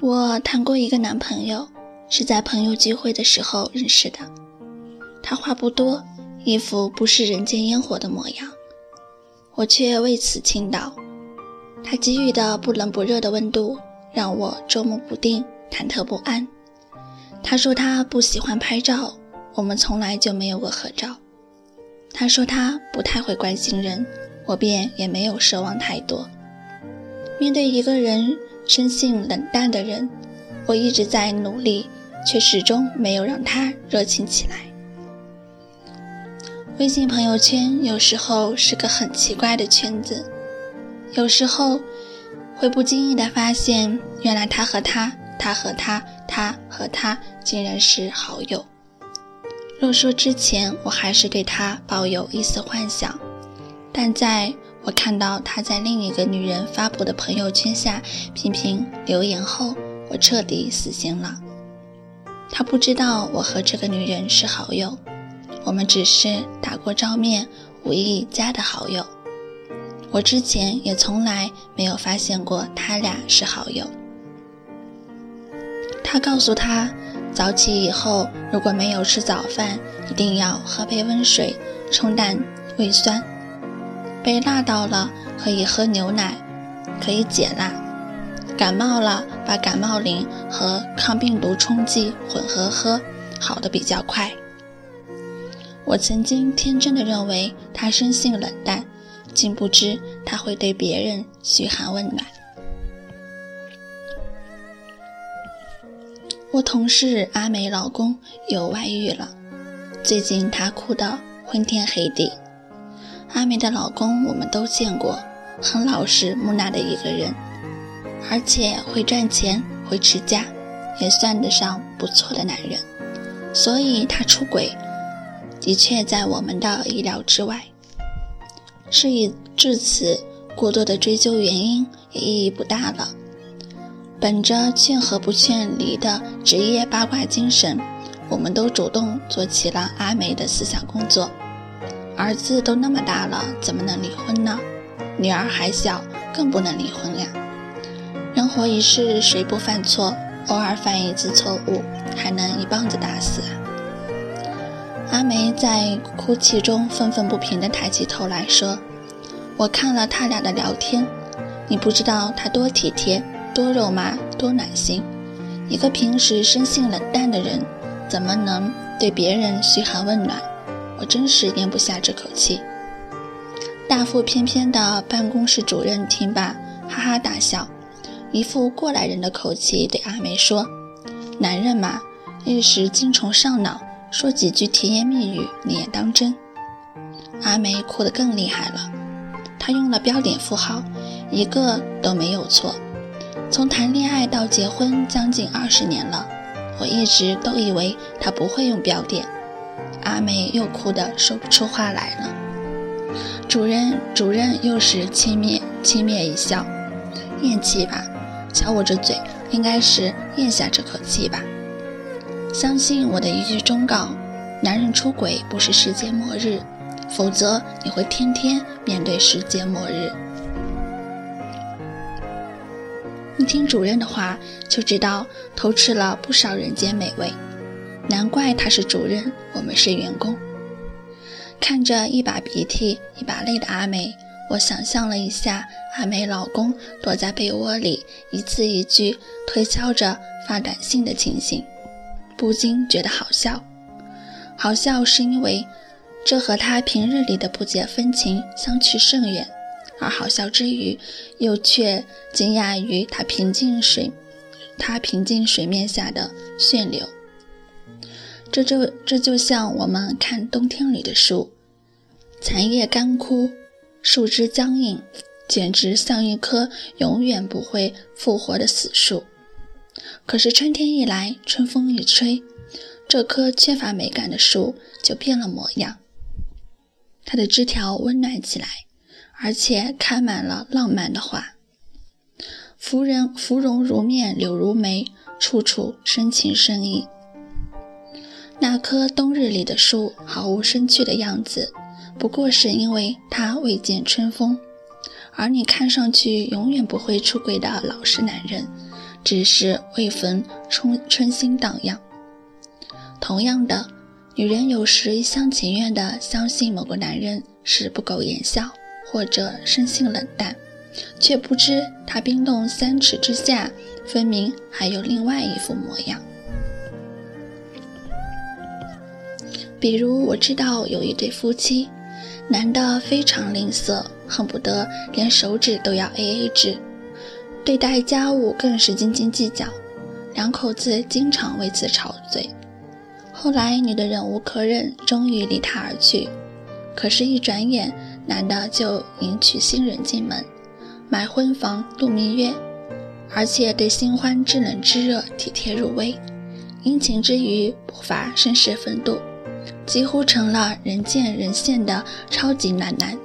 我谈过一个男朋友，是在朋友聚会的时候认识的。他话不多，一副不食人间烟火的模样，我却为此倾倒。他给予的不冷不热的温度，让我捉摸不定，忐忑不安。他说他不喜欢拍照，我们从来就没有过合照。他说他不太会关心人，我便也没有奢望太多。面对一个人。生性冷淡的人，我一直在努力，却始终没有让他热情起来。微信朋友圈有时候是个很奇怪的圈子，有时候会不经意的发现，原来他和他，他和他，他和他竟然是好友。若说之前我还是对他抱有一丝幻想，但在。我看到他在另一个女人发布的朋友圈下频频留言后，我彻底死心了。他不知道我和这个女人是好友，我们只是打过照面、无意加的好友。我之前也从来没有发现过他俩是好友。他告诉他，早起以后如果没有吃早饭，一定要喝杯温水冲淡胃酸。被辣到了，可以喝牛奶，可以解辣；感冒了，把感冒灵和抗病毒冲剂混合喝，好的比较快。我曾经天真的认为他生性冷淡，竟不知他会对别人嘘寒问暖。我同事阿美老公有外遇了，最近他哭得昏天黑地。阿梅的老公我们都见过，很老实木讷的一个人，而且会赚钱，会持家，也算得上不错的男人。所以他出轨，的确在我们的意料之外。事已至此，过多的追究原因也意义不大了。本着劝和不劝离的职业八卦精神，我们都主动做起了阿梅的思想工作。儿子都那么大了，怎么能离婚呢？女儿还小，更不能离婚呀。人活一世，谁不犯错？偶尔犯一次错误，还能一棒子打死？阿梅在哭泣中愤愤不平地抬起头来说：“我看了他俩的聊天，你不知道他多体贴，多肉麻，多暖心。一个平时生性冷淡的人，怎么能对别人嘘寒问暖？”我真是咽不下这口气。大腹翩翩的办公室主任听罢，哈哈大笑，一副过来人的口气对阿梅说：“男人嘛，一时精虫上脑，说几句甜言蜜语，你也当真？”阿梅哭得更厉害了。她用了标点符号，一个都没有错。从谈恋爱到结婚将近二十年了，我一直都以为她不会用标点。阿梅又哭得说不出话来了。主任，主任又是轻蔑轻蔑一笑，咽气吧，瞧我这嘴，应该是咽下这口气吧。相信我的一句忠告：男人出轨不是世界末日，否则你会天天面对世界末日。你听主任的话，就知道偷吃了不少人间美味。难怪他是主任，我们是员工。看着一把鼻涕一把泪的阿梅，我想象了一下阿梅老公躲在被窝里一字一句推敲着发短信的情形，不禁觉得好笑。好笑是因为这和他平日里的不解风情相去甚远，而好笑之余，又却惊讶于他平静水，他平静水面下的旋流。这就这就像我们看冬天里的树，残叶干枯，树枝僵硬，简直像一棵永远不会复活的死树。可是春天一来，春风一吹，这棵缺乏美感的树就变了模样。它的枝条温暖起来，而且开满了浪漫的花。芙蓉芙蓉如面，柳如眉，处处深情深意。那棵冬日里的树毫无生趣的样子，不过是因为它未见春风。而你看上去永远不会出轨的老实男人，只是未逢春春心荡漾。同样的，女人有时一厢情愿地相信某个男人是不苟言笑，或者生性冷淡，却不知他冰冻三尺之下，分明还有另外一副模样。比如，我知道有一对夫妻，男的非常吝啬，恨不得连手指都要 A A 制，对待家务更是斤斤计较，两口子经常为此吵嘴。后来，女的忍无可忍，终于离他而去。可是，一转眼，男的就迎娶新人进门，买婚房度蜜月，而且对新欢知冷知热，体贴入微，殷勤之余不乏绅士风度。几乎成了人见人羡的超级暖男。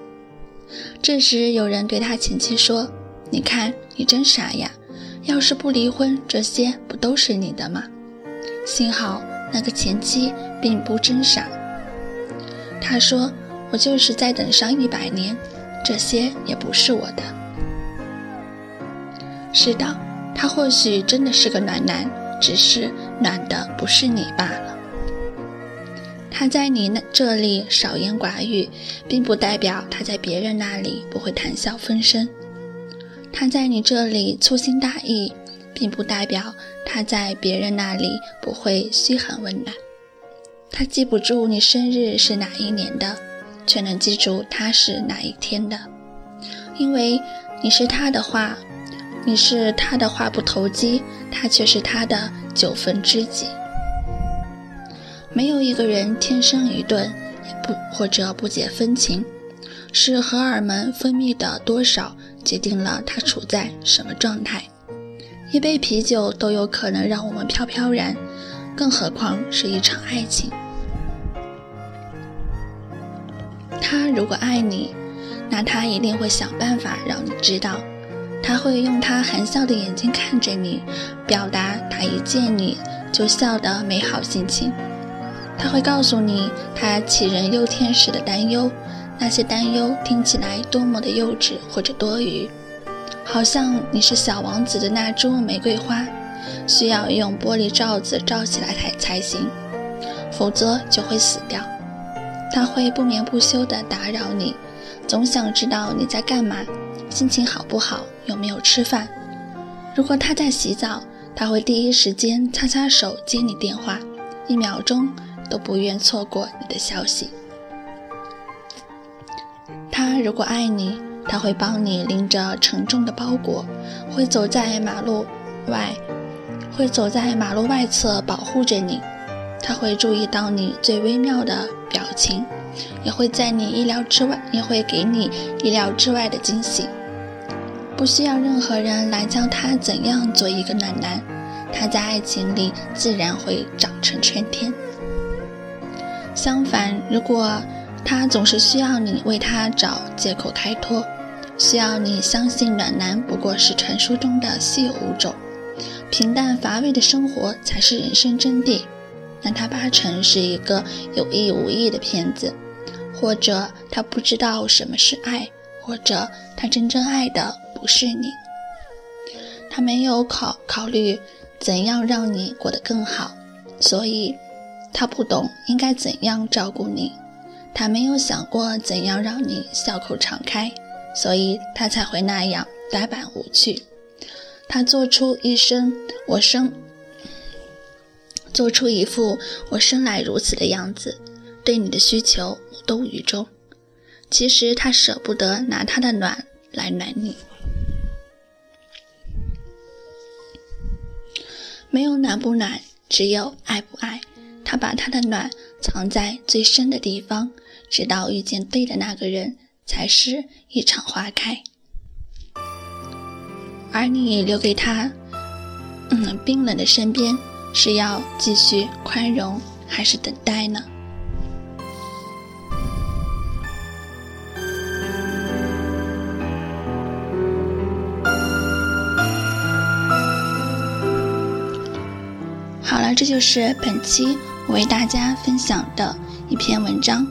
这时，有人对他前妻说：“你看，你真傻呀！要是不离婚，这些不都是你的吗？”幸好那个前妻并不真傻。他说：“我就是再等上一百年，这些也不是我的。”是的，他或许真的是个暖男，只是暖的不是你罢了。他在你那这里少言寡语，并不代表他在别人那里不会谈笑风生；他在你这里粗心大意，并不代表他在别人那里不会嘘寒问暖。他记不住你生日是哪一年的，却能记住他是哪一天的，因为你是他的话，你是他的话不投机，他却是他的九分知己。没有一个人天生愚钝，也不或者不解风情，是荷尔蒙分泌的多少决定了他处在什么状态。一杯啤酒都有可能让我们飘飘然，更何况是一场爱情。他如果爱你，那他一定会想办法让你知道，他会用他含笑的眼睛看着你，表达他一见你就笑的美好心情。他会告诉你他杞人忧天时的担忧，那些担忧听起来多么的幼稚或者多余，好像你是小王子的那株玫瑰花，需要用玻璃罩子罩起来才才行，否则就会死掉。他会不眠不休地打扰你，总想知道你在干嘛，心情好不好，有没有吃饭。如果他在洗澡，他会第一时间擦擦手接你电话，一秒钟。都不愿错过你的消息。他如果爱你，他会帮你拎着沉重的包裹，会走在马路外，会走在马路外侧保护着你。他会注意到你最微妙的表情，也会在你意料之外，也会给你意料之外的惊喜。不需要任何人来教他怎样做一个暖男，他在爱情里自然会长成春天。相反，如果他总是需要你为他找借口开脱，需要你相信暖男不过是传说中的稀有物种，平淡乏味的生活才是人生真谛，那他八成是一个有意无意的骗子，或者他不知道什么是爱，或者他真正爱的不是你，他没有考考虑怎样让你过得更好，所以。他不懂应该怎样照顾你，他没有想过怎样让你笑口常开，所以他才会那样呆板无趣。他做出一生我生，做出一副我生来如此的样子，对你的需求无动于衷。其实他舍不得拿他的暖来暖你，没有暖不暖，只有爱不爱。他把他的暖藏在最深的地方，直到遇见对的那个人，才是一场花开。而你留给他，嗯，冰冷的身边，是要继续宽容，还是等待呢？好了，这就是本期。为大家分享的一篇文章。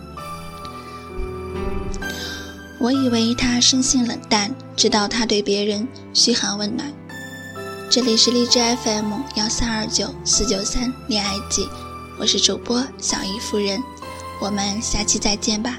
我以为他生性冷淡，直到他对别人嘘寒问暖。这里是荔枝 FM 幺三二九四九三恋爱记，我是主播小姨夫人，我们下期再见吧。